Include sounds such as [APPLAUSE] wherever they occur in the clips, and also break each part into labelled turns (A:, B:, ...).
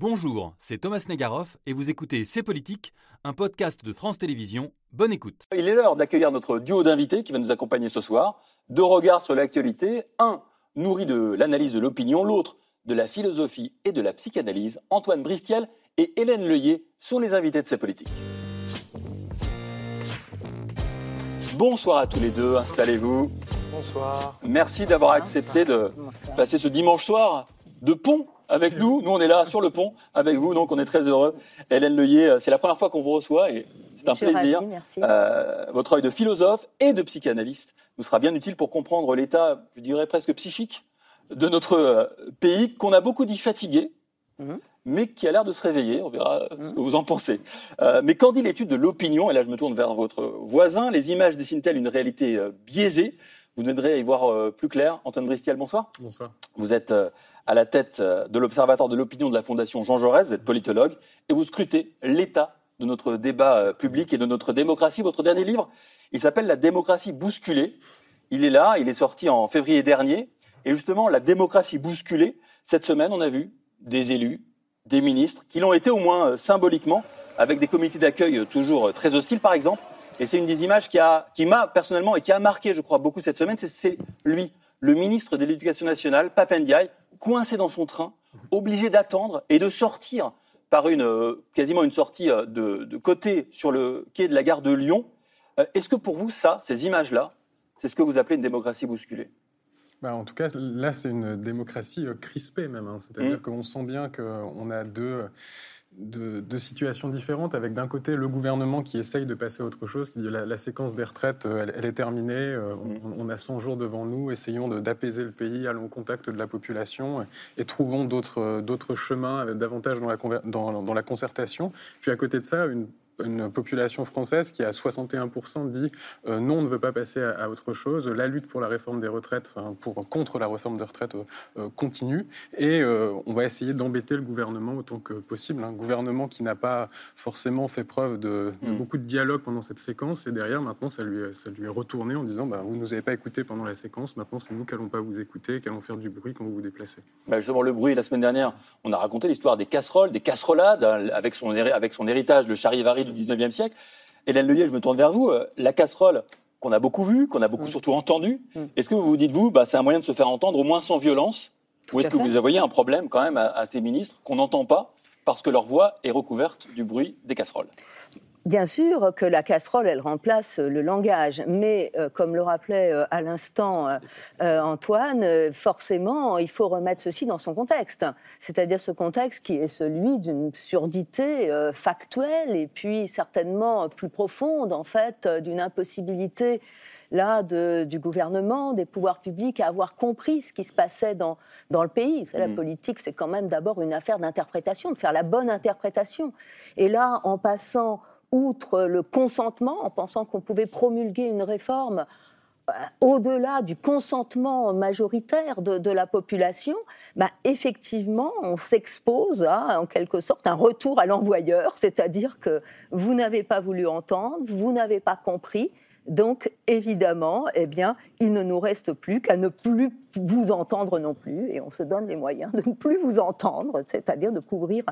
A: Bonjour, c'est Thomas Negaroff et vous écoutez C'est Politique, un podcast de France Télévisions. Bonne écoute.
B: Il est l'heure d'accueillir notre duo d'invités qui va nous accompagner ce soir. Deux regards sur l'actualité. Un nourri de l'analyse de l'opinion, l'autre de la philosophie et de la psychanalyse. Antoine Bristiel et Hélène Leuillet sont les invités de C'est Politique. Bonsoir à tous les deux, installez-vous.
C: Bonsoir.
B: Merci d'avoir accepté de passer ce dimanche soir de pont avec nous. Nous, on est là sur le pont avec vous, donc on est très heureux. Hélène Leuillet, c'est la première fois qu'on vous reçoit et c'est un
D: Je
B: plaisir.
D: merci.
B: Euh, votre œil de philosophe et de psychanalyste nous sera bien utile pour comprendre l'état, je dirais presque psychique, de notre euh, pays, qu'on a beaucoup dit fatigué,
D: Mhm.
B: mais qui a l'air de se réveiller. On verra ce que vous en pensez. Euh, mais qu'en dit l'étude de l'opinion? Et là, je me tourne vers votre voisin. Les images dessinent-elles une réalité euh, biaisée? Vous nous aiderez à y voir euh, plus clair. Antoine Bristiel, bonsoir.
C: Bonsoir.
B: Vous êtes euh, à la tête euh, de l'Observatoire de l'opinion de la Fondation Jean Jaurès, vous êtes politologue, et vous scrutez l'état de notre débat public et de notre démocratie. Votre dernier livre, il s'appelle La démocratie bousculée. Il est là, il est sorti en février dernier. Et justement, la démocratie bousculée, cette semaine, on a vu des élus, des ministres, qui l'ont été au moins symboliquement, avec des comités d'accueil toujours très hostiles, par exemple. Et c'est une des images qui a, qui m'a personnellement et qui a marqué, je crois, beaucoup cette semaine. C'est- lui, le ministre de l'Éducation nationale, Papendiaï, coincé dans son train, obligé d'attendre et de sortir par une euh, quasiment une sortie euh, de, de côté sur le quai de la gare de Lyon. Euh, Est-ce que pour vous, ça, ces images-là, c'est ce que vous appelez une démocratie bousculée?
C: Bah, en tout cas, là, c'est une démocratie crispée même. hein. C'est-à-dire
B: Mm.
C: qu'on sent bien qu'on a deux, deux situations différentes, avec d'un côté le gouvernement qui essaye de passer à autre chose, qui dit la, la séquence des retraites, euh, elle, elle est terminée, euh, on, on a 100 jours devant nous, essayons de- d'apaiser le pays, allons au contact de la population et, et trouvons d'autres euh, chemins, davantage dans la, dans, dans la concertation. Puis à côté de ça, une une population française qui à 61% dit euh, non, on ne veut pas passer à, à autre chose. La lutte pour la réforme des retraites, enfin pour contre la réforme des retraites euh, euh, continue, et euh, on va essayer d'embêter le gouvernement autant que possible. Un gouvernement qui n'a pas forcément fait preuve de, de
B: Mm.
C: beaucoup de dialogue pendant cette séquence, et derrière maintenant ça lui, ça lui est retourné en disant bah, vous nous avez pas écouté pendant la séquence, maintenant c'est nous qui allons pas vous écouter, qui allons faire du bruit quand vous vous déplacez.
B: Bah, Justement, le bruit, la semaine dernière, on a raconté l'histoire des casseroles, des casserolades, hein, avec son, avec son héritage, le charivari du 19e siècle. Hélène Leuillet, je me tourne vers vous. euh, La casserole qu'on a beaucoup vue, qu'on a beaucoup surtout entendue,
D: Mm.
B: est-ce que vous vous dites, vous, bah, c'est un moyen de se faire entendre, au moins sans violence? Ou est-ce que
D: fait.
B: vous voyez un problème quand même à, à ces ministres qu'on n'entend pas parce que leur voix est recouverte du bruit des casseroles?
D: Bien sûr que la casserole, elle remplace le langage, mais euh, comme le rappelait euh, à l'instant euh, euh, Antoine, euh, forcément, il faut remettre ceci dans son contexte, c'est-à-dire ce contexte qui est celui d'une surdité euh, factuelle et puis certainement plus profonde, en fait, euh, d'une impossibilité là de- du gouvernement, des pouvoirs publics à avoir compris ce qui se passait dans, dans le pays. La
B: Mhm.
D: politique, c'est quand même d'abord une affaire d'interprétation, de faire la bonne interprétation. Et là, en passant outre le consentement, en pensant qu'on pouvait promulguer une réforme euh, au-delà du consentement majoritaire de, la population, bah, effectivement, on s'expose à, en quelque sorte, un retour à l'envoyeur, c'est-à-dire que vous n'avez pas voulu entendre, vous n'avez pas compris, donc évidemment, eh bien, il ne nous reste plus qu'à ne plus vous entendre non plus, et on se donne les moyens de ne plus vous entendre, c'est-à-dire de couvrir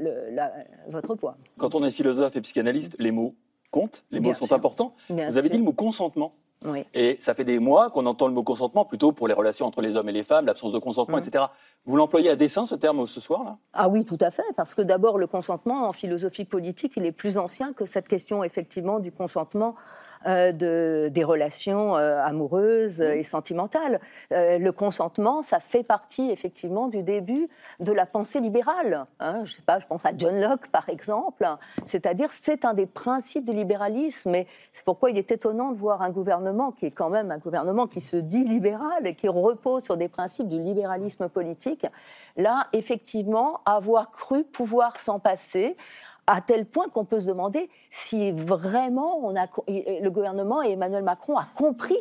D: le- la- votre poids.
B: Quand on est philosophe et psychanalyste, les mots comptent, les
D: Bien
B: mots sont
D: sûr.
B: importants.
D: Bien
B: vous avez
D: sûr.
B: dit le mot consentement.
D: Oui.
B: Et ça fait des mois qu'on entend le mot consentement plutôt pour les relations entre les hommes et les femmes, l'absence de consentement,
D: Mhm.
B: etc. Vous l'employez à dessein ce terme ce soir là
D: Ah oui, tout à fait, parce que d'abord, le consentement en philosophie politique, il est plus ancien que cette question, effectivement, du consentement de, des relations euh, amoureuses euh, et sentimentales. Euh, le consentement, ça fait partie, effectivement, du début de la pensée libérale. hein. je sais pas, je pense à John Locke, par exemple. C'est-à-dire, c'est un des principes du libéralisme, et c'est pourquoi il est étonnant de voir un gouvernement qui est quand même un gouvernement qui se dit libéral et qui repose sur des principes du libéralisme politique, là, effectivement, avoir cru pouvoir s'en passer à tel point qu'on peut se demander si vraiment on a, le gouvernement et Emmanuel Macron a compris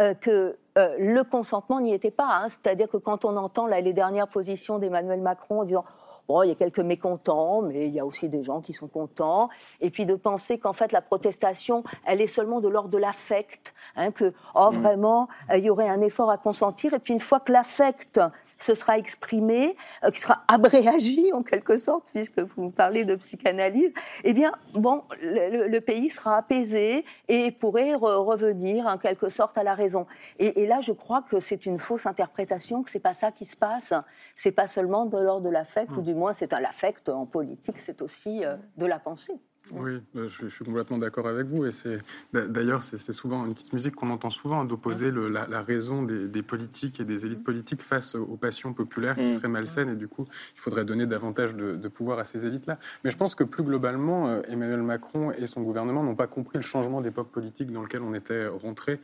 D: euh, que euh, le consentement n'y était pas. hein. C'est-à-dire que quand on entend là, les dernières positions d'Emmanuel Macron en disant Bon, il y a quelques mécontents, mais il y a aussi des gens qui sont contents. Et puis de penser qu'en fait, la protestation, elle est seulement de l'ordre de l'affect, hein, que, oh, vraiment, euh, il y aurait un effort à consentir. Et puis une fois que l'affect se sera exprimé, euh, qui sera abréagi en quelque sorte, puisque vous parlez de psychanalyse, eh bien, bon, le, pays sera apaisé et pourrait revenir en quelque sorte à la raison. Et, là, je crois que c'est une fausse interprétation, que c'est pas ça qui se passe. C'est pas seulement de l'ordre de l'affect, ou mmh. du moins c'est un affect en politique, c'est aussi euh, de la pensée.
C: Oui, euh, je, suis complètement d'accord avec vous. Et c'est d'ailleurs, c'est souvent une petite musique qu'on entend souvent hein, d'opposer la, raison des, politiques et des élites politiques face aux passions populaires qui mm. seraient malsaines. Et du coup, il faudrait donner davantage de, pouvoir à ces élites-là. Mais je pense que plus globalement, euh, Emmanuel Macron et son gouvernement n'ont pas compris le changement d'époque politique dans lequel on était rentré.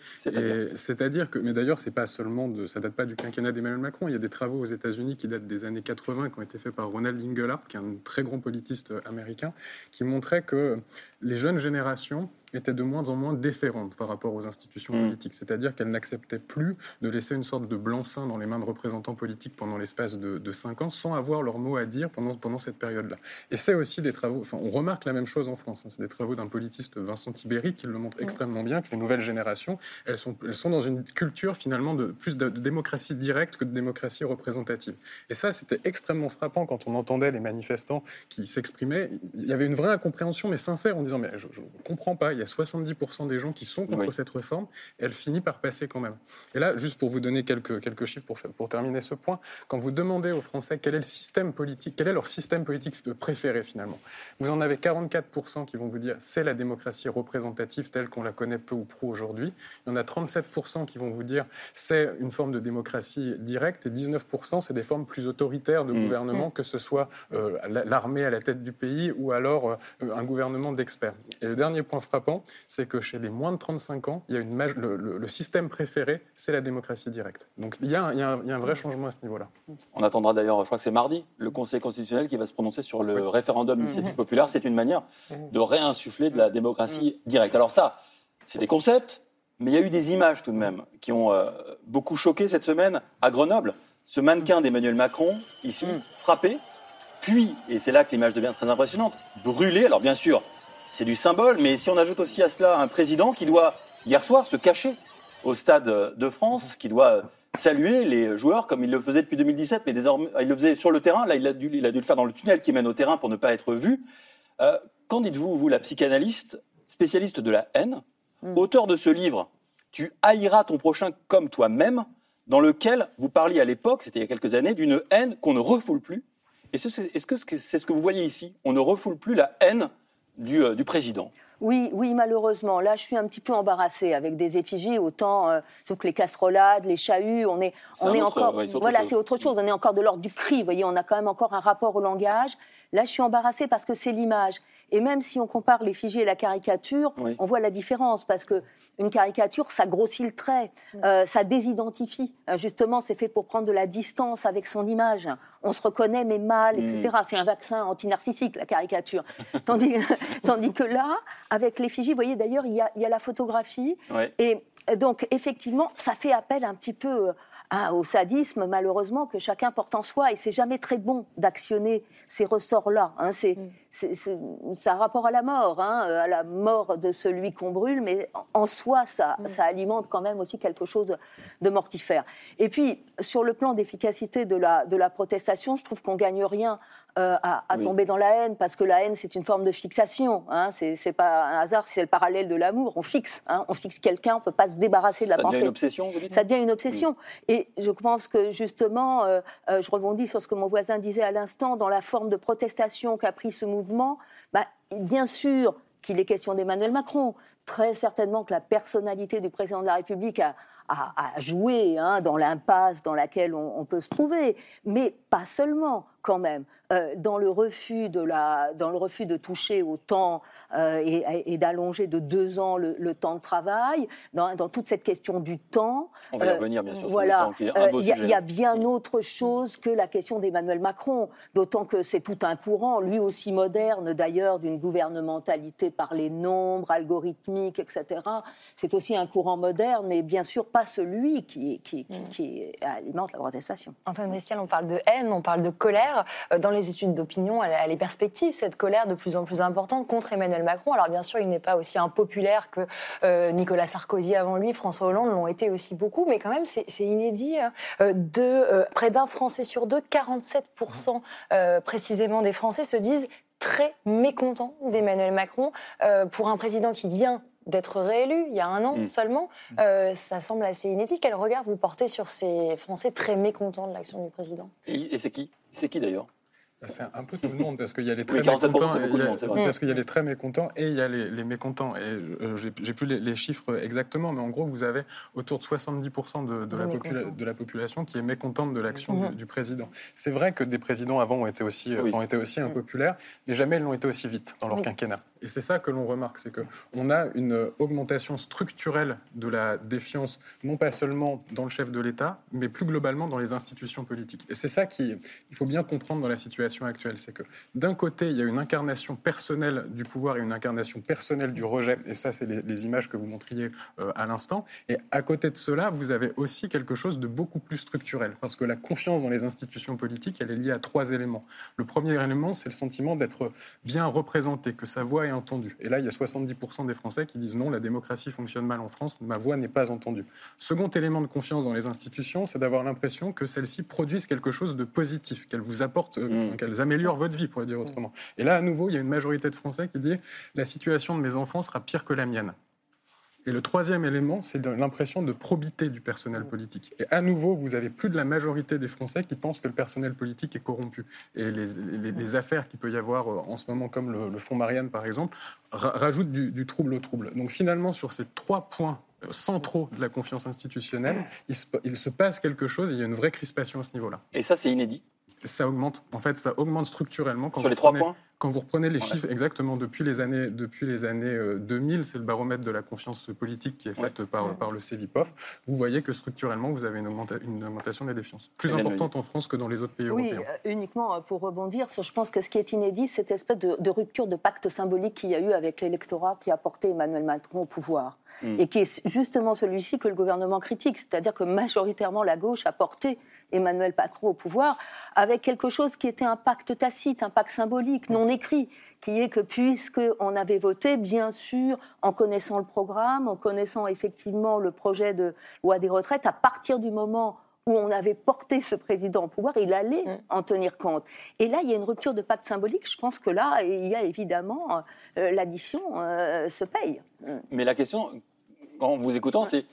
C: C'est-à-dire que, mais d'ailleurs, c'est pas seulement de, ça date pas du quinquennat d'Emmanuel Macron. Il y a des travaux aux États-Unis qui datent des années 80 qui ont été faits par Ronald Inglehart, qui est un très grand politiste américain, qui montrait que les jeunes générations étaient de moins en moins déférentes par rapport aux institutions mm. politiques. C'est-à-dire qu'elles n'acceptaient plus de laisser une sorte de blanc-seing dans les mains de représentants politiques pendant l'espace de, cinq ans sans avoir leur mot à dire pendant, pendant cette période-là. Et c'est aussi des travaux, enfin on remarque la même chose en France, hein. c'est des travaux d'un politiste Vincent Tibéry qui le montre extrêmement bien, que les nouvelles générations, elles sont, elles sont dans une culture finalement de plus de, démocratie directe que de démocratie représentative. Et ça, c'était extrêmement frappant quand on entendait les manifestants qui s'exprimaient. Il y avait une vraie incompréhension, mais sincère, en disant, mais je ne comprends pas, il y a 70% des gens qui sont contre cette réforme, et elle finit par passer quand même. Et là, juste pour vous donner quelques, quelques chiffres pour, pour terminer ce point, quand vous demandez aux Français quel est le système politique, quel est leur système politique préféré finalement, vous en avez 44% qui vont vous dire c'est la démocratie représentative telle qu'on la connaît peu ou prou aujourd'hui. Il y en a 37% qui vont vous dire c'est une forme de démocratie directe, et 19% c'est des formes plus autoritaires de mmh. gouvernement, que ce soit euh, l'armée à la tête du pays ou alors euh, un gouvernement Et le dernier point frappant, c'est que chez les moins de 35 ans, il y a une le, système préféré, c'est la démocratie directe. Donc il y, a un, vrai changement à ce niveau-là.
B: On attendra d'ailleurs, je crois que c'est mardi, le Conseil constitutionnel qui va se prononcer sur le référendum d'initiative populaire. C'est une manière de réinsuffler de la démocratie directe. Alors ça, c'est des concepts, mais il y a eu des images tout de même qui ont euh, beaucoup choqué cette semaine à Grenoble. Ce mannequin d'Emmanuel Macron, ici, frappé, puis, et c'est là que l'image devient très impressionnante, brûlé. Alors bien sûr, c'est du symbole, mais si on ajoute aussi à cela un président qui doit, hier soir, se cacher au Stade de France, qui doit saluer les joueurs comme il le faisait depuis 2017, mais désormais, il le faisait sur le terrain, là il a dû, il a dû le faire dans le tunnel qui mène au terrain pour ne pas être vu. Euh, qu'en dites-vous, vous, la psychanalyste, spécialiste de la haine, hmm. auteur de ce livre, Tu haïras ton prochain comme toi-même, dans lequel vous parliez à l'époque, c'était il y a quelques années, d'une haine qu'on ne refoule plus. Est-ce que c'est ce que vous voyez ici? On ne refoule plus la haine euh, du, président.
D: Oui, oui, malheureusement. Là, je suis un petit peu embarrassée avec des effigies, autant euh, sauf que les casserolades, les chahuts, on est, on est, encore. voilà, c'est autre chose. On est encore de l'ordre du cri. Vous voyez, on a quand même encore un rapport au langage. Là, je suis embarrassée parce que c'est l'image. Et même si on compare l'effigie et la caricature, on voit la différence parce que une caricature, ça grossit le trait, euh, ça désidentifie. Euh, justement, c'est fait pour prendre de la distance avec son image. On se reconnaît mais mal, etc. Mm. C'est un vaccin antinarcissique, la caricature. [LAUGHS] tandis, [LAUGHS] tandis que là, avec l'effigie, vous voyez d'ailleurs, il y a, y a, la photographie. Et donc, effectivement, ça fait appel un petit peu ah, au sadisme, malheureusement, que chacun porte en soi. Et c'est jamais très bon d'actionner ces ressorts-là. Hein. Mm. C'est, ça a rapport à la mort, hein, à la mort de celui qu'on brûle, mais en soi, ça, mm. ça alimente quand même aussi quelque chose de mortifère. Et puis, sur le plan d'efficacité de la, de la protestation, je trouve qu'on gagne rien euh, à, tomber dans la haine, parce que la haine, c'est une forme de fixation. Hein, c'est pas un hasard, c'est le parallèle de l'amour. On fixe, hein, on fixe quelqu'un, on peut pas se débarrasser de la pensée.
B: Ça devient une obsession, vous dites?
D: Ça devient une obsession. Et je pense que justement, euh, euh, je rebondis sur ce que mon voisin disait à l'instant, dans la forme de protestation qu'a pris ce mouvement, bah, bien sûr qu'il est question d'Emmanuel Macron, très certainement que la personnalité du président de la République a, à, jouer hein, dans l'impasse dans laquelle on, peut se trouver, mais pas seulement quand même. Euh, dans, le refus de la, dans le refus de toucher au temps euh, et, d'allonger de deux ans le, temps de travail, dans, toute cette question du temps.
B: On va y euh, revenir bien sûr.
D: Voilà, il y, a bien autre chose que la question d'Emmanuel Macron, d'autant que c'est tout un courant, lui aussi moderne d'ailleurs, d'une gouvernementalité par les nombres, algorithmique, etc. C'est aussi un courant moderne, mais bien sûr pas celui qui, qui, qui, alimente la protestation.
E: Antoine Bristial, on parle de haine, on parle de colère. Euh, dans les études d'opinion, elle, est perspective, cette colère de plus en plus importante contre Emmanuel Macron. Alors bien sûr, il n'est pas aussi impopulaire que euh, Nicolas Sarkozy avant lui, François Hollande l'ont été aussi beaucoup, mais quand même, c'est inédit. Hein. de près d'un Français sur deux, 47% précisément des Français se disent très mécontents d'Emmanuel Macron pour un président qui vient d'être réélu il y a un an mm. seulement. Mm. Euh, ça semble assez inédit. Quel regard vous portez sur ces Français très mécontents de l'action du président?
B: Et, c'est qui? C'est qui d'ailleurs?
C: C'est un peu tout le monde parce qu'il y a les très mécontents, parce qu'il y a les très mécontents et il y a les, mécontents. Et euh, j'ai plus les, chiffres exactement, mais en gros, vous avez autour de 70% de, de, la de, la population qui est mécontente de l'action du, président. C'est vrai que des présidents avant ont été aussi, ont été aussi impopulaires, mais jamais ils l'ont été aussi vite dans leur quinquennat. Et c'est ça que l'on remarque, c'est qu'on a une augmentation structurelle de la défiance, non pas seulement dans le chef de l'État, mais plus globalement dans les institutions politiques. Et c'est ça qu'il faut bien comprendre dans la situation actuelle, c'est que d'un côté, il y a une incarnation personnelle du pouvoir et une incarnation personnelle du rejet, et ça, c'est les, images que vous montriez euh, à l'instant. Et à côté de cela, vous avez aussi quelque chose de beaucoup plus structurel, parce que la confiance dans les institutions politiques, elle est liée à trois éléments. Le premier élément, c'est le sentiment d'être bien représenté, que sa voix entendu. Et là, il y a 70% des Français qui disent non, la démocratie fonctionne mal en France, ma voix n'est pas entendue. Second élément de confiance dans les institutions, c'est d'avoir l'impression que celles-ci produisent quelque chose de positif, qu'elles vous apportent, euh, mm. qu'elles améliorent votre vie, pour le dire autrement. Et là, à nouveau, il y a une majorité de Français qui dit la situation de mes enfants sera pire que la mienne. Et le troisième élément, c'est l'impression de probité du personnel politique. Et à nouveau, vous avez plus de la majorité des Français qui pensent que le personnel politique est corrompu. Et les, affaires qu'il peut y avoir euh, en ce moment, comme le, fonds Marianne par exemple, rajoutent du, trouble au trouble. Donc finalement, sur ces trois points euh, centraux de la confiance institutionnelle, il se, il se passe quelque chose, et il y a une vraie crispation à ce niveau-là.
B: Et ça, c'est inédit
C: Ça augmente. En fait, ça augmente structurellement.
B: Quand Sur les trois points
C: quand vous reprenez les chiffres exactement depuis les années, depuis les années 2000, euh, c'est le baromètre de la confiance politique qui est fait par, par le CEVIPOF, vous voyez que structurellement, vous avez une, une augmentation de la défiance. Plus importante en France que dans les autres pays européens.
D: Oui, euh, uniquement euh, pour rebondir, je pense que ce qui est inédit, c'est cette espèce de, rupture de pacte symbolique qu'il y a eu avec l'électorat qui a porté Emmanuel Macron au pouvoir. Hmm. Et qui est justement celui-ci que le gouvernement critique. C'est-à-dire que majoritairement, la gauche a porté Emmanuel Macron au pouvoir, avec quelque chose qui était un pacte tacite, un pacte symbolique, non écrit, qui est que puisqu'on avait voté, bien sûr, en connaissant le programme, en connaissant effectivement le projet de loi des retraites, à partir du moment où on avait porté ce président au pouvoir, il allait mm. en tenir compte. Et là, il y a une rupture de pacte symbolique. Je pense que là, il y a évidemment euh, l'addition euh, se paye.
B: Mais la question, en vous écoutant, c'est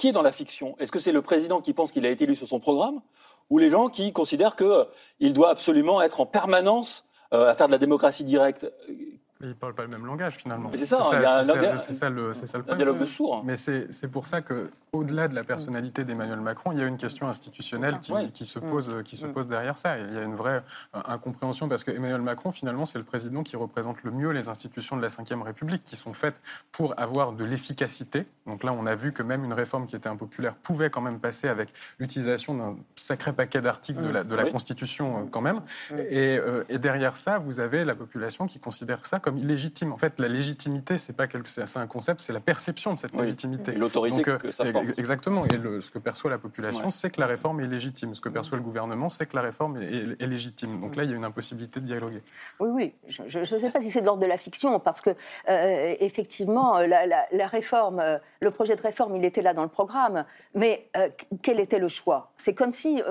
B: qui est dans la fiction? Est-ce que c'est le président qui pense qu'il a été élu sur son programme ou les gens qui considèrent qu'il doit absolument être en permanence euh, à faire de la démocratie directe?
C: Mais ils ne parlent pas le même langage finalement.
B: C'est ça, il y a
C: un, c'est ça, le, ça le
B: dialogue de sourds.
C: Mais c'est pour ça qu'au-delà de la personnalité d'Emmanuel Macron, il y a une question institutionnelle qui, qui se, pose, qui se pose derrière ça. Il y a une vraie euh, incompréhension parce qu'Emmanuel Macron, finalement, c'est le président qui représente le mieux les institutions de la Ve République qui sont faites pour avoir de l'efficacité. Donc là, on a vu que même une réforme qui était impopulaire pouvait quand même passer avec l'utilisation d'un sacré paquet d'articles de la, de la Constitution euh, quand même. Et, euh, et derrière ça, vous avez la population qui considère ça comme illégitime. En fait, la légitimité, c'est pas quelque, c'est un concept, c'est la perception de cette légitimité.
B: L'autorité que ça porte.
C: Exactement. Et ce que perçoit la population, c'est que la réforme est légitime. Ce que perçoit le gouvernement, c'est que la réforme est, légitime. Donc là, il y a une impossibilité de dialoguer.
D: Oui, oui. Je ne sais pas si c'est de l'ordre de la fiction, parce que euh, effectivement, la, réforme, euh, le projet de réforme, il était là dans le programme. Mais quel était le choix? C'est comme si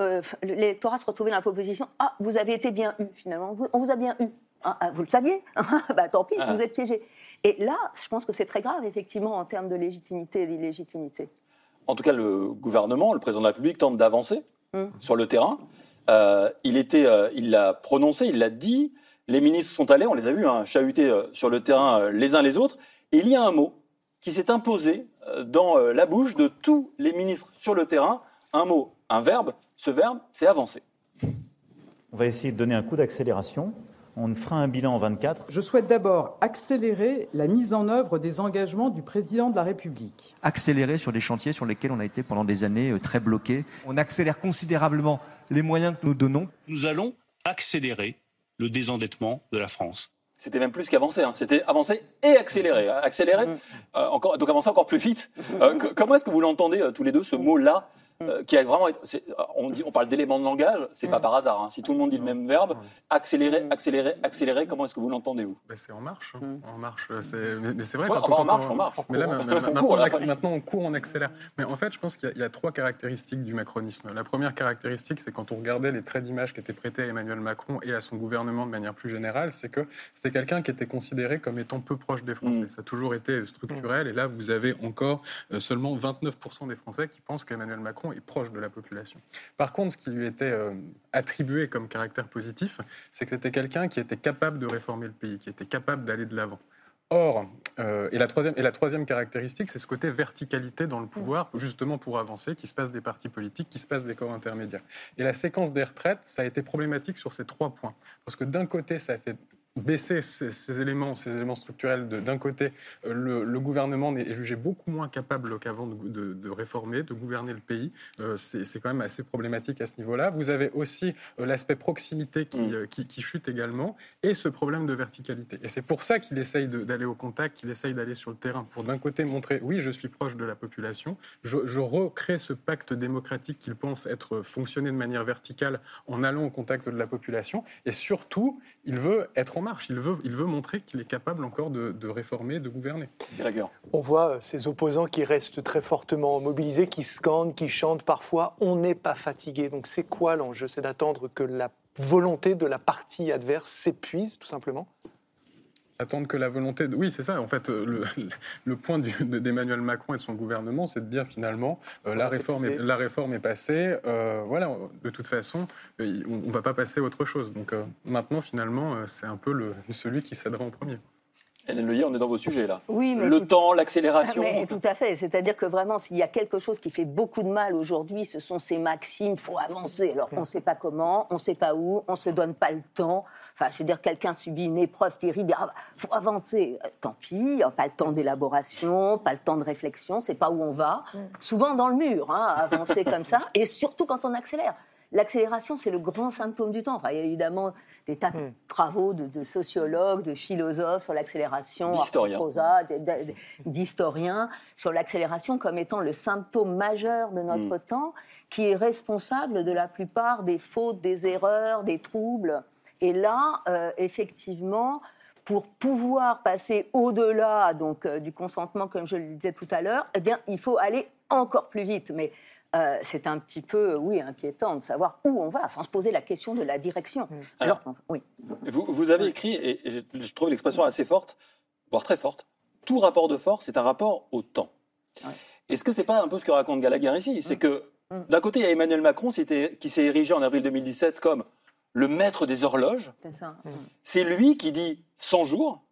D: l'électorat se retrouvait dans la proposition Ah, vous avez été bien eu, finalement. On vous a bien eu. Ah, ah, vous le saviez? [LAUGHS] Bah, Tant pis, ah. vous êtes piégé. Et là, je pense que c'est très grave, effectivement, en termes de légitimité et d'illégitimité.
B: En tout cas, le gouvernement, le président de la République, tente d'avancer hum. sur le terrain. Euh, il était, euh, il l'a prononcé, il l'a dit. Les ministres sont allés, on les a vus hein, chahuter euh, sur le terrain les uns les autres. Et il y a un mot qui s'est imposé dans la bouche de tous les ministres sur le terrain. Un mot, un verbe. Ce verbe, c'est avancer.
F: On va essayer de donner un coup d'accélération on fera un bilan en 24.
G: Je souhaite d'abord accélérer la mise en œuvre des engagements du président de la République.
H: Accélérer sur les chantiers sur lesquels on a été pendant des années euh, très bloqués.
I: On accélère considérablement les moyens que nous donnons.
J: Nous allons accélérer le désendettement de la France.
B: c'était même plus qu'avancer, hein. c'était avancer et accélérer. Accélérer, euh, encore, donc avancer encore plus vite. Euh, [LAUGHS] comment est-ce que vous l'entendez euh, tous les deux, ce mot-là? Euh, qui a vraiment euh, on, dit, on parle d'éléments de langage, c'est pas par hasard. hein. Si tout le monde dit le même verbe, accélérer, accélérer, accélérer, comment est-ce que vous l'entendez, vous
C: Ben, c'est en marche. hein. En marche. euh, c'est- Mais, mais c'est vrai
B: Ouais,
C: quand on,
B: marche,
C: on-
B: en marche.
C: Mais là,
B: On On
C: maintenant,
B: court,
C: on
B: là,
C: acc-
B: ouais.
C: maintenant, on court, on accélère. Mais en fait, je pense qu'il y, a- il y a trois caractéristiques du macronisme. La première caractéristique, c'est quand on regardait les traits d'image qui étaient prêtés à Emmanuel Macron et à son gouvernement de manière plus générale, c'est que c'était quelqu'un qui était considéré comme étant peu proche des Français.
B: Mm.
C: Ça a toujours été structurel. Et là, vous avez encore euh, seulement 29% des Français qui pensent qu'Emmanuel Macron est proche de la population. Par contre, ce qui lui était euh, attribué comme caractère positif, c'est que c'était quelqu'un qui était capable de réformer le pays, qui était capable d'aller de l'avant. Or, euh, et, la troisième, et la troisième caractéristique, c'est ce côté verticalité dans le pouvoir, justement pour avancer, qui se passe des partis politiques, qui se passe des corps intermédiaires. Et la séquence des retraites, ça a été problématique sur ces trois points. Parce que d'un côté, ça a fait baisser ces, ces éléments, ces éléments structurels. D'un côté, euh, le, le gouvernement est jugé beaucoup moins capable qu'avant de, de- de réformer, de gouverner le pays. Euh, c'est quand même assez problématique à ce niveau-là. Vous avez aussi euh, l'aspect proximité qui,
B: Mm.
C: qui, qui chute également et ce problème de verticalité. Et c'est pour ça qu'il essaye d'aller au contact, qu'il essaye d'aller sur le terrain pour d'un côté montrer, oui, je suis proche de la population, je, je recrée ce pacte démocratique qu'il pense être fonctionner de manière verticale en allant au contact de la population. Et surtout, il veut être en marche, il veut, il veut montrer qu'il est capable encore de, de réformer, de gouverner.
J: On voit euh, ces opposants qui restent très fortement mobilisés, qui scandent, qui chantent. Parfois On n'est pas fatigué. Donc c'est quoi l'enjeu? C'est d'attendre que la volonté de la partie adverse s'épuise, tout simplement?
C: Attendre que la volonté. De... Oui, c'est ça. En fait, euh, le, [LAUGHS] le point de- d'Emmanuel Macron et de son gouvernement, c'est de dire finalement, euh, la, réforme est, la réforme est passée. euh, voilà, de toute façon, on ne va pas passer à autre chose. Donc euh, maintenant, finalement, c'est un peu le, celui qui cédera en premier.
B: Hélène Leyer, on est dans vos sujets, là.
D: Oui, mais
B: Le
D: tout-
B: temps, l'accélération.
D: Mais tout à fait. C'est-à-dire que vraiment, s'il y a quelque chose qui fait beaucoup de mal aujourd'hui, ce sont ces maximes. faut avancer. Alors, on ne sait pas comment, on ne sait pas où, on ne se donne pas le temps. Enfin, je veux dire, quelqu'un subit une épreuve terrible. Il faut avancer. Euh, Tant pis, pas le temps d'élaboration, pas le temps de réflexion, c'est pas où on va. Souvent dans le mur, hein, avancer comme ça. Et surtout quand on accélère. L'accélération, c'est le grand symptôme du temps. Enfin, il y a évidemment des tas de travaux de, de sociologues, de philosophes sur l'accélération,
B: D'historiens.
D: Sur l'accélération comme étant le symptôme majeur de notre temps, qui est responsable de la plupart des fautes, des erreurs, des troubles. Et là, euh, effectivement, pour pouvoir passer au-delà donc euh, du consentement, comme je le disais tout à l'heure, eh bien, il faut aller encore plus vite. Mais euh, c'est un petit peu, oui, inquiétant de savoir où on va, sans se poser la question de la direction. Alors, oui.
B: Vous, vous avez écrit, et, je, je trouve l'expression assez forte, voire très forte, tout rapport de force est un rapport au temps.
D: Ouais.
B: Est-ce que c'est pas un peu ce que raconte Gallagher ici? C'est que d'un côté, il y a Emmanuel Macron qui s'est érigé en avril 2017 comme le maître des horloges.
D: C'est.
B: C'est lui qui dit 100 jours,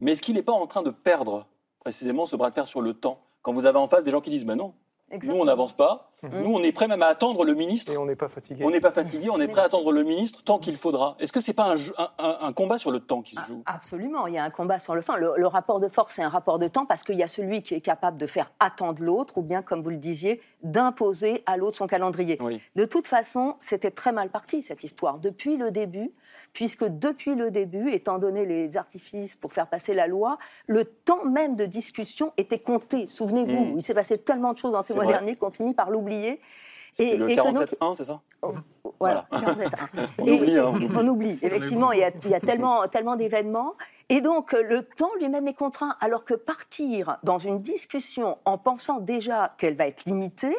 B: mais est-ce qu'il n'est pas en train de perdre précisément ce bras de fer sur le temps Quand vous avez en face des gens qui disent, ben non, nous on n'avance pas, nous on est prêt même à attendre le ministre
J: Et on n'est pas fatigué.
B: on n'est pas fatigué, on est prêt à attendre le ministre tant qu'il faudra. Est-ce que c'est pas un, jeu- un- un- un combat sur le temps qui se joue?
D: Absolument, il y a un combat sur le fin. Le, le rapport de force, c'est un rapport de temps parce qu'il y a celui qui est capable de faire attendre l'autre, ou bien, comme vous le disiez, d'imposer à l'autre son calendrier.
B: Oui.
D: De toute façon, c'était très mal parti, cette histoire, depuis le début, puisque depuis le début, étant donné les artifices pour faire passer la loi, le temps même de discussion était compté. Souvenez-vous,
B: Mm.
D: il s'est passé tellement de choses dans ces mois
B: vrai.
D: derniers qu'on finit par l'oublier.
B: Le
D: et donc-
B: 47-1, c'est ça?
D: Oh, Voilà. 47. [LAUGHS]
B: On
D: Et-
B: oublie, hein, on oublie.
D: on oublie. Effectivement, il y a, il y a tellement, tellement d'événements. Et donc, le temps lui-même est contraint. Alors que partir dans une discussion en pensant déjà qu'elle va être limitée,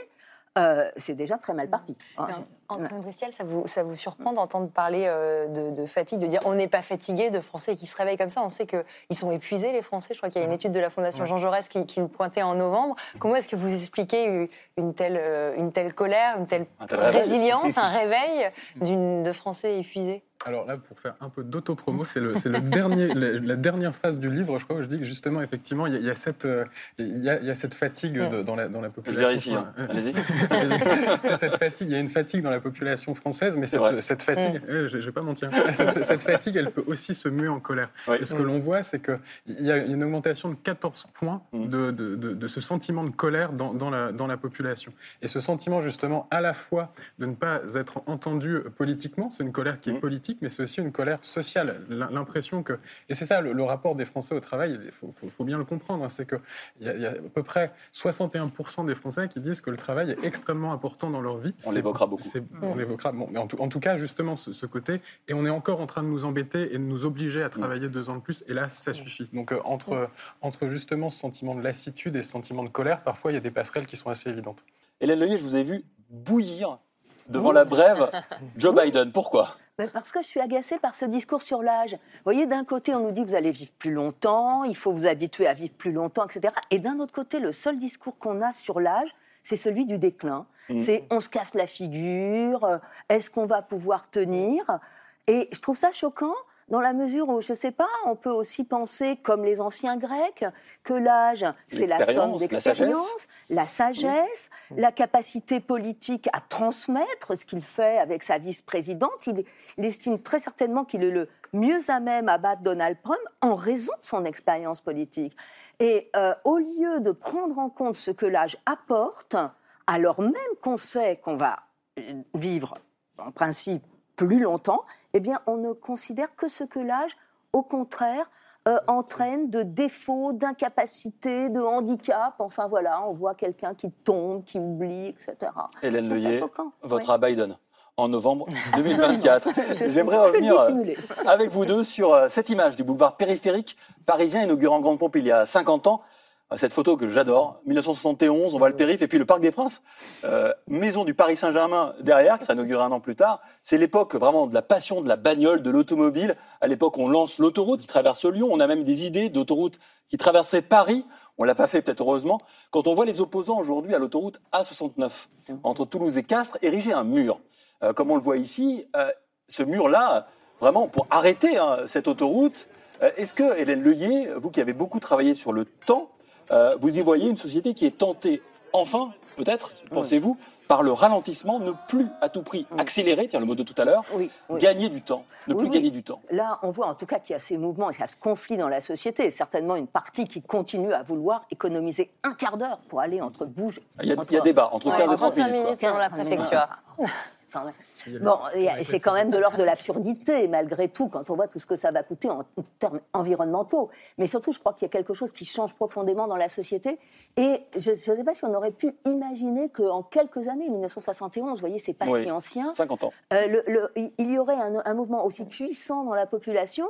D: euh, c'est déjà très mal parti. C'est-
E: Antoine Bristiel, ça vous, ça vous surprend d'entendre parler euh, de, de fatigue, de dire on n'est pas fatigué, de Français qui se réveillent comme ça On sait qu'ils sont épuisés, les Français. Je crois qu'il y a une étude de la Fondation Jean Jaurès qui, qui le pointait en novembre. Comment est-ce que vous expliquez une telle, euh, une telle colère, une telle
B: Un
E: résilience, un [LAUGHS] réveil de Français épuisés?
C: Alors là, pour faire un peu d'autopromo, c'est le, c'est le dernier, la, la dernière phrase du livre, je crois, où je dis que justement, effectivement, il y a, il y a cette, euh, il y a, il y a cette fatigue de- dans, la, dans la
B: Je
C: population.
B: vérifie, hein. Allez-y. [LAUGHS]
C: C'est cette fatigue, il y a une fatigue dans la population française, mais
B: C'est vrai.
C: cette, cette fatigue, euh, je, je vais pas mentir, [LAUGHS] cette, cette fatigue, elle peut aussi se muer en colère.
B: Oui.
C: Et ce que l'on voit, c'est qu'il y a une augmentation de 14 points
B: Mm.
C: de, de- de- de ce sentiment de colère dans, dans la, dans la population. Et ce sentiment, justement, à la fois de ne pas être entendu politiquement, c'est une colère qui est
B: Mm.
C: politique, mais c'est aussi une colère sociale. L'impression que, et c'est ça le, le, rapport des Français au travail, il faut, faut, faut bien le comprendre, hein, c'est qu'il y, y, a à peu près 61% des Français qui disent que le travail est extrêmement important dans leur vie.
B: On l'évoquera beaucoup.
C: On l'évoquera, bon, mais en tout, en tout, cas, justement, ce, ce, côté, et on est encore en train de nous embêter et de nous obliger à travailler deux ans de plus, et là, ça suffit. Donc, euh, entre, entre justement ce sentiment de lassitude et ce sentiment de colère, parfois, il y a des passerelles qui sont assez évidentes.
B: Hélène Leuillet, je vous ai vu bouillir devant la brève [LAUGHS] Joe Biden. Pourquoi?
D: Parce que je suis agacée par ce discours sur l'âge. Vous voyez, d'un côté, on nous dit que vous allez vivre plus longtemps, il faut vous habituer à vivre plus longtemps, etc. Et d'un autre côté, le seul discours qu'on a sur l'âge, c'est celui du déclin. Mmh. C'est on se casse la figure, euh, est-ce qu'on va pouvoir tenir? Et je trouve ça choquant dans la mesure où, je ne sais pas, on peut aussi penser, comme les anciens Grecs, que l'âge, c'est la somme d'expérience, la sagesse, la, sagesse, oui. la, capacité politique à transmettre ce qu'il fait avec sa vice-présidente. Il, il, estime très certainement qu'il est le mieux à même à battre Donald Trump en raison de son expérience politique. Et euh, au lieu de prendre en compte ce que l'âge apporte, alors même qu'on sait qu'on va vivre, en principe, plus longtemps, eh bien, on ne considère que ce que l'âge, au contraire, euh, entraîne de défauts, d'incapacité, de handicap. Enfin voilà, on voit quelqu'un qui tombe, qui oublie, etc.
B: Hélène Leuillet, votera oui. En novembre [LAUGHS] 2024. J'aimerais revenir avec vous deux sur euh, cette image du boulevard périphérique parisien inauguré en grande pompe il y a 50 ans cette photo que j'adore, 1971, on voit le périph' et puis le Parc des Princes, euh, maison du Paris Saint-Germain derrière, qui sera inaugurée un an plus tard. C'est l'époque vraiment de la passion de la bagnole, de l'automobile. À l'époque, on lance l'autoroute qui traverse Lyon. On a même des idées d'autoroute qui traverserait Paris. On l'a pas fait, peut-être heureusement. Quand on voit les opposants aujourd'hui à l'autoroute A69, entre Toulouse et Castres, ériger un mur. Euh, comme on le voit ici, euh, ce mur-là, vraiment, pour arrêter hein, cette autoroute, euh, est-ce que, Hélène Leuillet, vous qui avez beaucoup travaillé sur le temps, euh, vous y voyez une société qui est tentée, enfin, peut-être, pensez-vous, par le ralentissement, ne plus à tout prix accélérer, tiens le mot de tout à l'heure,
D: oui, oui.
B: gagner du temps, ne plus
D: oui,
B: gagner du temps.
D: Là, on voit en tout cas qu'il y a ces mouvements et ça se conflit dans la société. Certainement une partie qui continue à vouloir économiser un quart d'heure pour aller entre bouges.
B: Il y a, il y a débat, entre 15 et 30 minutes.
E: minutes selon la préfecture. [LAUGHS]
D: Bon, c'est quand même de l'ordre de l'absurdité, malgré tout, quand on voit tout ce que ça va coûter en termes environnementaux. Mais surtout, je crois qu'il y a quelque chose qui change profondément dans la société. Et je ne sais pas si on aurait pu imaginer qu'en quelques années, 1971, vous voyez, c'est pas
B: oui,
D: si ancien.
B: 50 ans.
D: Euh, le, le, il y aurait un, un, mouvement aussi puissant dans la population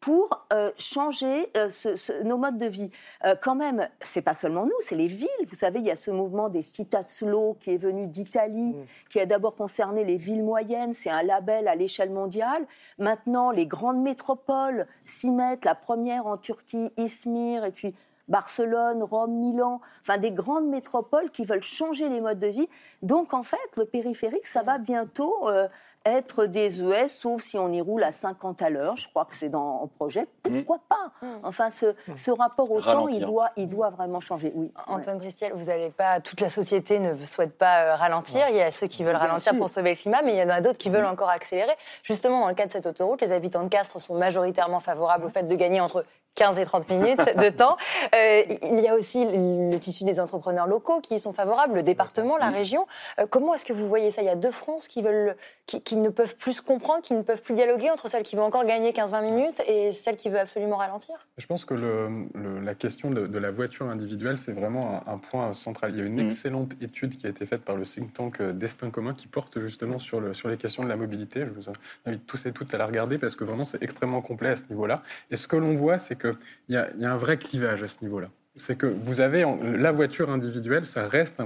D: pour euh, changer euh, ce, ce, nos modes de vie. Euh, quand même, c'est pas seulement nous, c'est les villes. Vous savez, il y a ce mouvement des citas slow qui est venu d'Italie, mmh. qui a d'abord concerné les villes moyennes. C'est un label à l'échelle mondiale. Maintenant, les grandes métropoles s'y mettent. La première en Turquie, Izmir, et puis Barcelone, Rome, Milan, enfin des grandes métropoles qui veulent changer les modes de vie. Donc en fait, le périphérique, ça va bientôt euh, être des ES, sauf si on y roule à 50 à l'heure. Je crois que c'est dans le projet. Pourquoi mmh. pas Enfin, ce, ce, rapport au temps, il doit, il doit vraiment changer. Oui.
E: Antoine ouais. Bristiel, vous n'allez pas. Toute la société ne souhaite pas euh, ralentir. Ouais. Il y a ceux qui veulent Bien ralentir sûr. pour sauver le climat, mais il y en a d'autres qui veulent mmh. encore accélérer. Justement, dans le cas de cette autoroute, les habitants de Castres sont majoritairement favorables au fait de gagner entre 15 et 30 minutes de temps. Euh, il y a aussi le tissu des entrepreneurs locaux qui y sont favorables, le département, la région. Euh, comment est-ce que vous voyez ça? Il y a deux France qui, veulent, qui, qui, ne peuvent plus se comprendre, qui ne peuvent plus dialoguer entre celles qui vont encore gagner 15-20 minutes et celles qui veulent absolument ralentir?
C: Je pense que le, le, la question de, de, la voiture individuelle, c'est vraiment un, un, point central. Il y a une mmh. excellente étude qui a été faite par le think tank euh, Destin commun qui porte justement sur, le, sur les questions de la mobilité. Je vous invite tous et toutes à la regarder parce que vraiment c'est extrêmement complet à ce niveau-là. Et ce que l'on voit, c'est que il y, a, un vrai clivage à ce niveau-là c'est que vous avez la voiture individuelle, ça reste,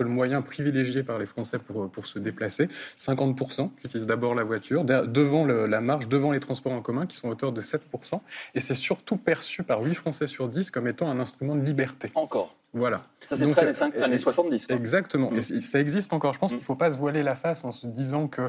C: le moyen privilégié par les Français pour, se déplacer. 50% qui utilisent d'abord la voiture, devant la marche, devant les transports en commun qui sont à hauteur de 7%. Et c'est surtout perçu par 8 Français sur 10 comme étant un instrument de liberté.
B: Encore
C: voilà.
B: Ça, c'est très années, années 70. Quoi.
C: Exactement. Mmh. Et ça existe encore. Je pense mmh. qu'il ne faut pas se voiler la face en se disant que euh,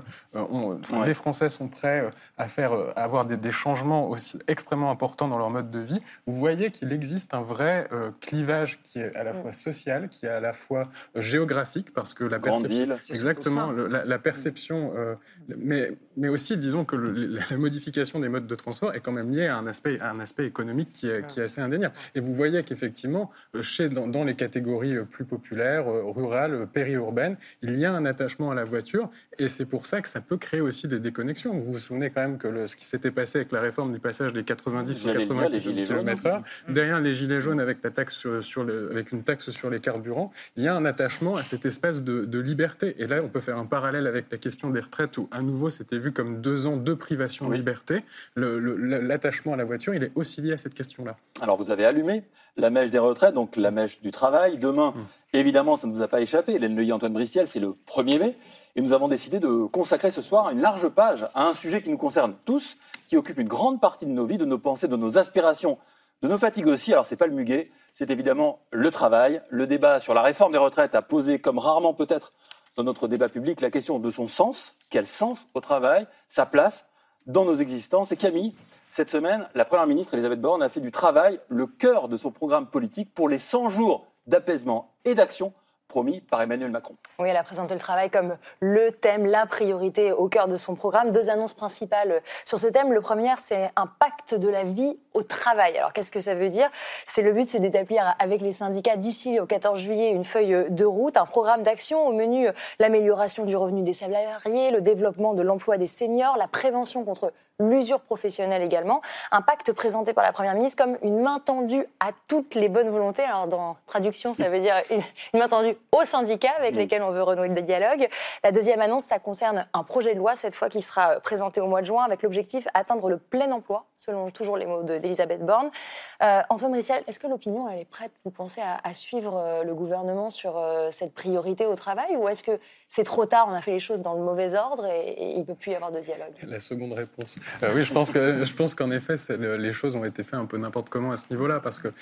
C: on, ouais. les Français sont prêts à, faire, à avoir des, des, changements aussi extrêmement importants dans leur mode de vie. Vous voyez qu'il existe un vrai euh, clivage qui est à la fois social, qui est à la fois euh, géographique, parce que la perception. Exactement. Le, la, la, perception. Euh, mais, mais aussi, disons que le, la modification des modes de transport est quand même liée à un aspect, à un aspect économique qui est, qui est assez indéniable. Et vous voyez qu'effectivement, chez, dans, dans les catégories plus populaires, rurales, périurbaines, il y a un attachement à la voiture et c'est pour ça que ça peut créer aussi des déconnexions. Vous vous souvenez quand même que le, ce qui s'était passé avec la réforme du passage des 90 ou 90 km/h, derrière les gilets jaunes avec, la taxe sur, sur le, avec une taxe sur les carburants, il y a un attachement à cette espèce de, de, liberté. Et là, on peut faire un parallèle avec la question des retraites où, à nouveau, c'était vu comme deux ans de privation de liberté. L'attachement à la voiture, il est aussi lié à cette question-là.
B: Alors, vous avez allumé la mèche des retraites, donc la mèche du travail. Demain, hum. évidemment, ça ne nous a pas échappé. Hélène Leuilly, Antoine Bristiel, c'est le 1er mai. Et nous avons décidé de consacrer ce soir une large page à un sujet qui nous concerne tous, qui occupe une grande partie de nos vies, de nos pensées, de nos aspirations, de nos fatigues aussi. Alors, c'est pas le muguet, c'est évidemment le travail. Le débat sur la réforme des retraites a posé, comme rarement peut-être dans notre débat public, la question de son sens. Quel sens au travail Sa place dans nos existences Et Camille, cette semaine, la Première ministre Elisabeth Borne a fait du travail le cœur de son programme politique pour les 100 jours d'apaisement et d'action promis par Emmanuel Macron.
E: Oui, elle a présenté le travail comme le thème, la priorité au cœur de son programme. Deux annonces principales sur ce thème. Le premier, c'est un pacte de la vie au travail. Alors, qu'est-ce que ça veut dire? C'est le but, c'est d'établir avec les syndicats d'ici au 14 juillet une feuille de route, un programme d'action au menu l'amélioration du revenu des salariés, le développement de l'emploi des seniors, la prévention contre l'usure professionnelle également. Un pacte présenté par la Première ministre comme une main tendue à toutes les bonnes volontés. Alors, dans traduction, ça veut dire une, main tendue aux syndicats avec lesquels on veut renouer le dialogue. La deuxième annonce, ça concerne un projet de loi, cette fois, qui sera présenté au mois de juin avec l'objectif d'atteindre le plein emploi, selon toujours les mots d'Elisabeth Borne. Euh, Antoine Brissiel, est-ce que l'opinion, elle est prête, vous pensez, à, suivre euh, le gouvernement sur euh, cette priorité au travail ou est-ce que c'est trop tard, on a fait les choses dans le mauvais ordre et, il ne peut plus y avoir de dialogue?
C: La seconde réponse. Oui, je pense que je pense qu'en effet, les choses ont été faites un peu n'importe comment à ce niveau-là, parce que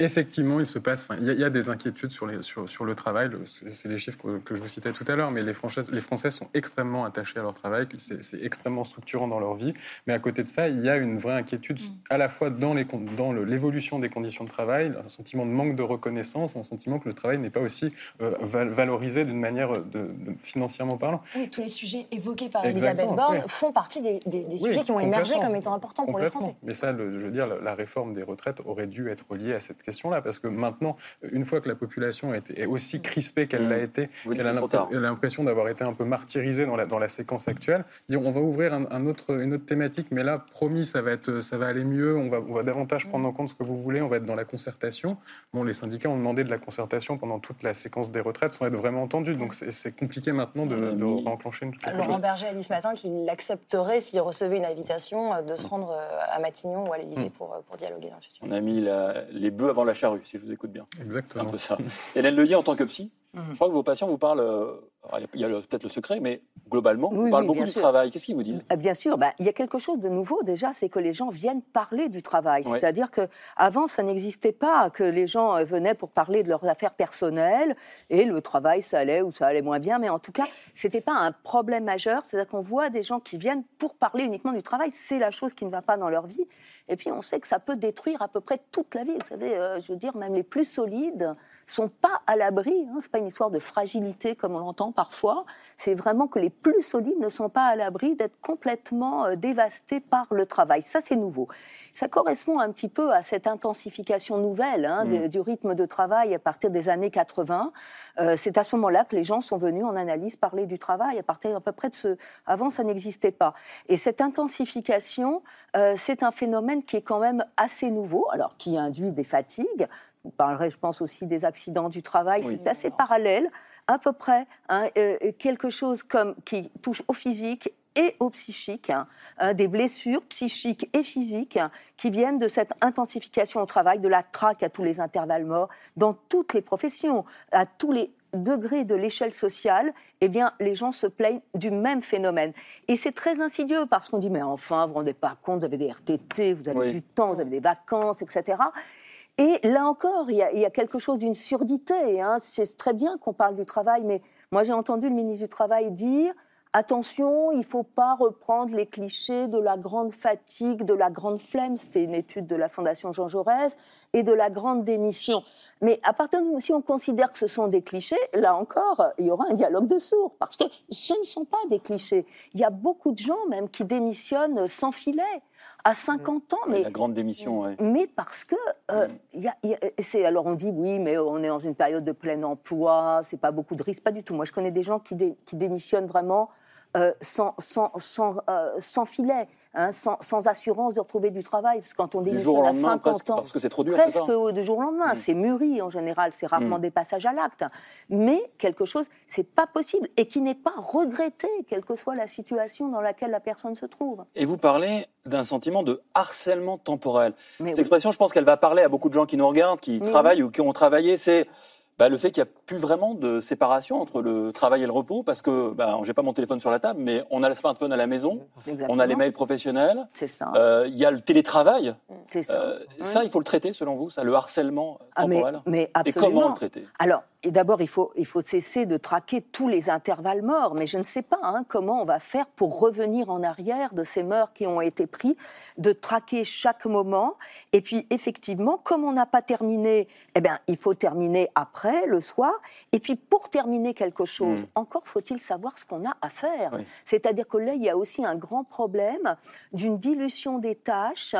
C: Effectivement, il se passe, enfin, il y, a des inquiétudes sur, les, sur, sur le travail, c'est les chiffres que, je vous citais tout à l'heure, mais les Français, les Français sont extrêmement attachés à leur travail, c'est extrêmement structurant dans leur vie, mais à côté de ça, il y a une vraie inquiétude mm. à la fois dans l'évolution dans des conditions de travail, un sentiment de manque de reconnaissance, un sentiment que le travail n'est pas aussi euh, valorisé d'une manière de, financièrement parlant.
E: Oui, tous les sujets évoqués par Elisabeth Borne font partie des, des, sujets qui ont émergé comme étant importants pour les Français.
C: Mais ça, je veux dire, la réforme des retraites aurait dû être liée à cette question-là, parce que maintenant, une fois que la population est, aussi crispée qu'elle l'a mmh. été, elle a l'impression d'avoir été un peu martyrisée dans la, dans la séquence actuelle, dire on va ouvrir un, autre, une autre thématique, mais là, promis, ça va, être, ça va aller mieux, on va, on va davantage prendre en compte ce que vous voulez, on va être dans la concertation. Bon, les syndicats ont demandé de la concertation pendant toute la séquence des retraites sans être vraiment entendus, donc c'est compliqué maintenant de, de enclencher une
E: quelque Laurent Berger a dit ce matin qu'il accepterait, s'il recevait une invitation, euh, de se rendre euh, à Matignon ou à l'Élysée mmh. pour, euh, pour dialoguer dans le futur.
B: On a mis les bœufs avant la charrue si je vous écoute bien.
C: Exactement.
B: C'est un peu ça. Hélène en tant que psy, mhm. je crois que vos patients vous parlent, euh, il y a peut-être le secret, mais globalement, vous parlent beaucoup du travail. Qu'est-ce qu'ils vous disent?
D: Euh, Bien sûr, bah, il y a quelque chose de nouveau déjà, c'est que les gens viennent parler du travail. C'est-à-dire qu'avant, ça n'existait pas, que les gens euh, venaient pour parler de leurs affaires personnelles, et le travail, ça allait ou ça allait moins bien, mais en tout cas, ce n'était pas un problème majeur. C'est-à-dire qu'on voit des gens qui viennent pour parler uniquement du travail, c'est la chose qui ne va pas dans leur vie. Et puis on sait que ça peut détruire à peu près toute la vie. Vous savez, euh, je veux dire, même les plus solides sont pas à l'abri. Hein. C'est pas une histoire de fragilité comme on l'entend parfois. C'est vraiment que les plus solides ne sont pas à l'abri d'être complètement euh, dévastés par le travail. Ça, c'est nouveau. Ça correspond un petit peu à cette intensification nouvelle hein, mm. du rythme de travail à partir des années 80. Euh, c'est à ce moment-là que les gens sont venus en analyse parler du travail. À partir à peu près de ce, avant, ça n'existait pas. Et cette intensification, euh, c'est un phénomène qui est quand même assez nouveau, alors qui induit des fatigues. Vous parlerez, je pense, aussi des accidents du travail. C'est assez parallèle, à peu près, hein, euh, quelque chose comme, qui touche au physique et au psychique, hein, hein, des blessures psychiques et physiques qui viennent de cette intensification au travail, de la traque à tous les intervalles morts, dans toutes les professions, à tous les degrés de l'échelle sociale, eh bien, les gens se plaignent du même phénomène. Et c'est très insidieux parce qu'on dit, mais enfin, vous ne vous rendez pas compte, vous avez des RTT, vous avez du temps, vous avez des vacances, etc. Et là encore, il y a, quelque chose d'une surdité. Hein. C'est très bien qu'on parle du travail, mais moi j'ai entendu le ministre du Travail dire Attention, il ne faut pas reprendre les clichés de la grande fatigue, de la grande flemme, c'était une étude de la Fondation Jean Jaurès, et de la grande démission. Mais à partir de si on considère que ce sont des clichés, là encore, il y aura un dialogue de sourds, parce que ce ne sont pas des clichés. Il y a beaucoup de gens même qui démissionnent sans filet. À 50 ans. Mais,
B: la grande démission, oui.
D: Mais parce que, euh, y a, y a- c'est, alors on dit oui, mais on est dans une période de plein emploi, c'est pas beaucoup de risques, pas du tout. Moi, je connais des gens qui, dé- qui démissionnent vraiment euh, sans, sans, sans, euh, sans filet, hein, sans, assurance de retrouver du travail. Parce que quand on démissionne à
B: lendemain,
D: 50
B: presque,
D: ans,
B: parce que c'est trop dur,
D: presque
B: ça
D: du jour au lendemain,
B: Mm.
D: c'est mûri en général, c'est rarement
B: Mm.
D: des passages à l'acte. Mais quelque chose, c'est pas possible et qui n'est pas regretté, quelle que soit la situation dans laquelle la personne se trouve.
B: Et vous parlez d'un sentiment de harcèlement temporel.
D: Mais
B: Cette
D: oui.
B: expression, je pense qu'elle va parler à beaucoup de gens qui nous regardent, qui
D: Mais
B: travaillent ou qui ont travaillé. C'est bah, le fait qu'il n'y a plus vraiment de séparation entre le travail et le repos, parce que bah, j'ai pas mon téléphone sur la table, mais on a le smartphone à la maison, on a les mails professionnels, euh, il y a le télétravail.
D: ça.
B: Euh, Ça, il faut le traiter selon vous, ça, le harcèlement
D: Ah, mais,
B: temporel?
D: mais
B: et
D: absolument.
B: comment le traiter?
D: Alors, et d'abord, il faut, il faut cesser de traquer tous les intervalles morts, mais je ne sais pas hein, comment on va faire pour revenir en arrière de ces morts qui ont été pris, de traquer chaque moment. Et puis, effectivement, comme on n'a pas terminé, eh bien, il faut terminer après, le soir. Et puis, pour terminer quelque chose,
B: Mm.
D: encore faut-il savoir ce qu'on a à faire.
B: Oui.
D: C'est-à-dire que là, il y a aussi un grand problème d'une dilution des tâches,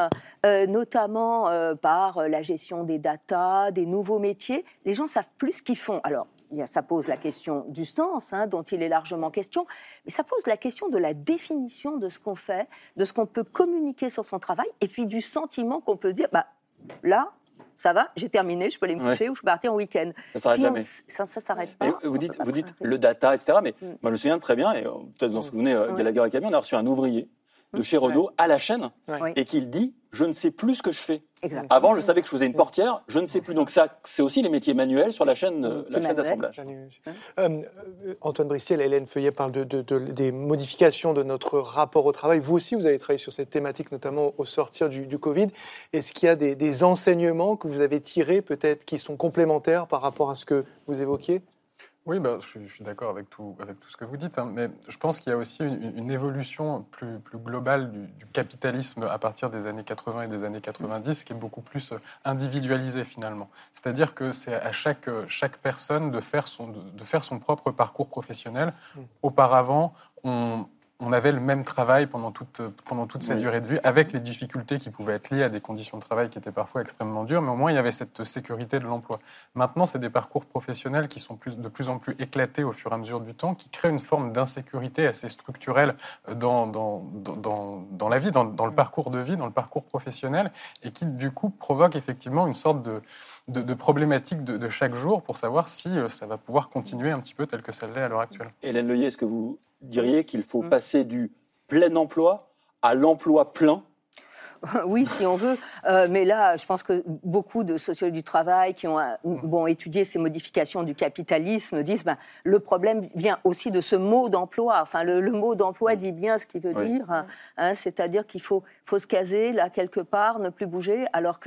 D: euh, notamment euh, par euh, la gestion des datas, des nouveaux métiers. Les gens savent plus ce qu'ils font. Alors, ça pose la question du sens, hein, dont il est largement question, mais ça pose la question de la définition de ce qu'on fait, de ce qu'on peut communiquer sur son travail, et puis du sentiment qu'on peut se dire, bah, là, ça va, j'ai terminé, je peux aller me
B: Ouais.
D: coucher ou je peux partir en week-end.
B: Ça s'arrête
D: Si
B: jamais.
D: Ça, ça s'arrête pas.
B: Et vous dites,
D: peut pas
B: vous dites
D: tracer.
B: le data, etc. Mais
D: Mm.
B: moi, je me souviens très bien, et euh, peut-être vous en souvenez, euh,
D: Ouais.
B: Gallagher et Camille, on a reçu un ouvrier de chez Renault à la chaîne, et qu'il dit Je ne sais plus ce que je fais.
D: Exactement.
B: Avant, je savais que je faisais une portière, je ne sais plus. Donc, ça, c'est aussi les métiers manuels sur la chaîne, euh, la chaîne d'assemblage.
J: Euh, euh, Antoine Bristiel et Hélène Feuillet parlent de, de- de- des modifications de notre rapport au travail. Vous aussi, vous avez travaillé sur cette thématique, notamment au sortir du, du Covid. Est-ce qu'il y a des, des enseignements que vous avez tirés, peut-être, qui sont complémentaires par rapport à ce que vous évoquiez?
C: Oui, bah, je suis, je suis d'accord avec tout, avec tout ce que vous dites, hein, mais je pense qu'il y a aussi une, une évolution plus, plus globale du, du capitalisme à partir des années 80 et des années 90 qui est beaucoup plus euh, individualisée finalement. C'est-à-dire que c'est à chaque, euh, chaque personne de faire, son, de, de faire son propre parcours professionnel. Auparavant, on, on avait le même travail pendant toute, pendant toute cette
B: Oui.
C: durée de vie, avec les difficultés qui pouvaient être liées à des conditions de travail qui étaient parfois extrêmement dures, mais au moins il y avait cette sécurité de l'emploi. Maintenant, c'est des parcours professionnels qui sont plus, de plus en plus éclatés au fur et à mesure du temps, qui créent une forme d'insécurité assez structurelle dans, dans, dans, dans- dans la vie, dans, dans le parcours de vie, dans le parcours professionnel, et qui du coup provoquent effectivement une sorte de, de, de problématique de, de chaque jour pour savoir si euh, ça va pouvoir continuer un petit peu tel que ça l'est à l'heure actuelle.
B: Hélène Leuillet, est-ce que vous diriez qu'il faut
D: Mm.
B: passer du plein emploi à l'emploi plein? [LAUGHS]
D: Oui, si on veut. Euh, mais là, je pense que beaucoup de sociologues du travail qui ont euh, bon, étudié ces modifications du capitalisme disent ben, le problème vient aussi de ce mot d'emploi. Enfin, le, le mot d'emploi dit bien ce qu'il veut
B: Oui.
D: dire. hein, C'est-à-dire qu'il faut, faut se caser là quelque part, ne plus bouger, alors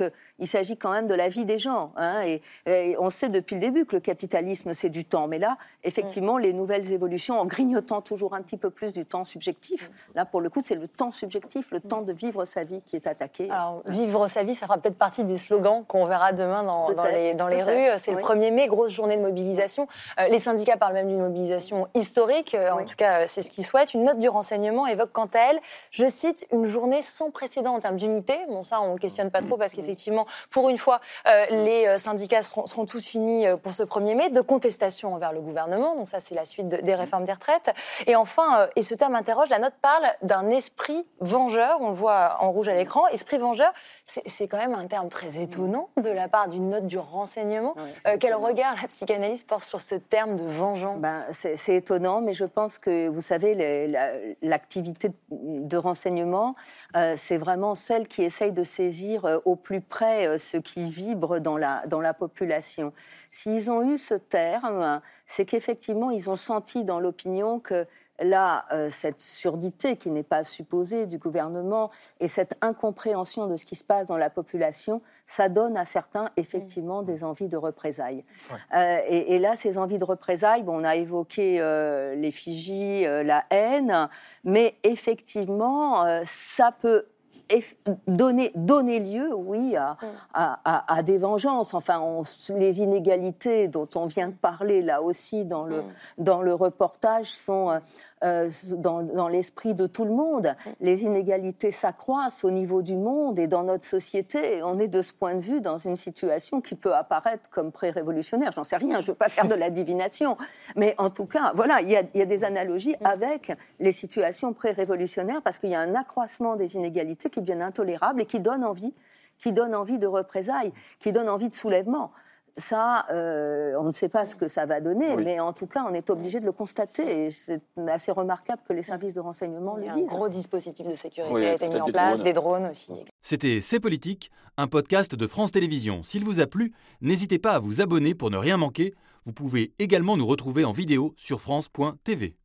D: qu'il s'agit quand même de la vie des gens. hein, et, et on sait depuis le début que le capitalisme, c'est du temps. Mais là, effectivement, les nouvelles évolutions, en grignotant toujours un petit peu plus du temps subjectif, là, pour le coup, c'est le temps subjectif, le temps de vivre sa vie qui est attaqué.
E: Alors, vivre sa vie, ça fera peut-être partie des slogans qu'on verra demain dans, les, dans les rues. C'est
D: oui.
E: le 1er mai, grosse journée de mobilisation. Euh, les syndicats parlent même d'une mobilisation historique. Euh, En tout cas, euh, c'est ce qu'ils souhaitent. Une note du renseignement évoque quant à elle, je cite, une journée sans précédent en termes d'unité. Bon, ça, on ne questionne pas trop parce qu'effectivement, pour une fois, euh, les euh, syndicats seront, seront tous finis euh, pour ce 1er mai, de contestation envers le gouvernement. Donc ça, c'est la suite de- des réformes des retraites. Et enfin, et ce terme interroge, la note parle d'un esprit vengeur. On le voit en rouge à l'écran. Esprit vengeur, c'est quand même un terme très étonnant de la part d'une note du renseignement. Euh, quel regard la psychanalyse porte sur ce terme de vengeance?
D: Ben, c'est étonnant, mais je pense que, vous savez, la- l'activité de renseignement, euh, c'est vraiment celle qui essaye de saisir euh, au plus près euh, ce qui vibre dans la, dans la population. S'ils ont eu ce terme, c'est qu'effectivement, ils ont senti dans l'opinion que là, euh, cette surdité qui n'est pas supposée du gouvernement et cette incompréhension de ce qui se passe dans la population, ça donne à certains effectivement des envies de représailles. Euh, et, et là, ces envies de représailles, bon, on a évoqué euh, l'effigie, la haine, mais effectivement, ça peut donner, donner lieu, oui, à, à, à, des vengeances. Enfin, les inégalités dont on vient de parler là aussi dans le, dans le reportage sont euh, euh, dans, dans l'esprit de tout le monde. Les inégalités s'accroissent au niveau du monde et dans notre société. on est de ce point de vue dans une situation qui peut apparaître comme pré-révolutionnaire. J'en sais rien, je ne veux pas faire de la divination. Mais en tout cas, voilà, il y a, y a des analogies avec les situations pré-révolutionnaires parce qu'il y a un accroissement des inégalités qui deviennent intolérables et qui donnent envie, qui donnent envie de représailles, qui donnent envie de soulèvement. Ça, euh, on ne sait pas ce que ça va donner, mais en tout cas, on est obligé de le constater. Et c'est assez remarquable que les services de renseignement le disent.
E: Un gros dispositif de sécurité a été mis en place, des drones aussi.
B: C'était C'est Politique, un podcast de France Télévisions. S'il vous a plu, n'hésitez pas à vous abonner pour ne rien manquer. Vous pouvez également nous retrouver en vidéo sur France.tv.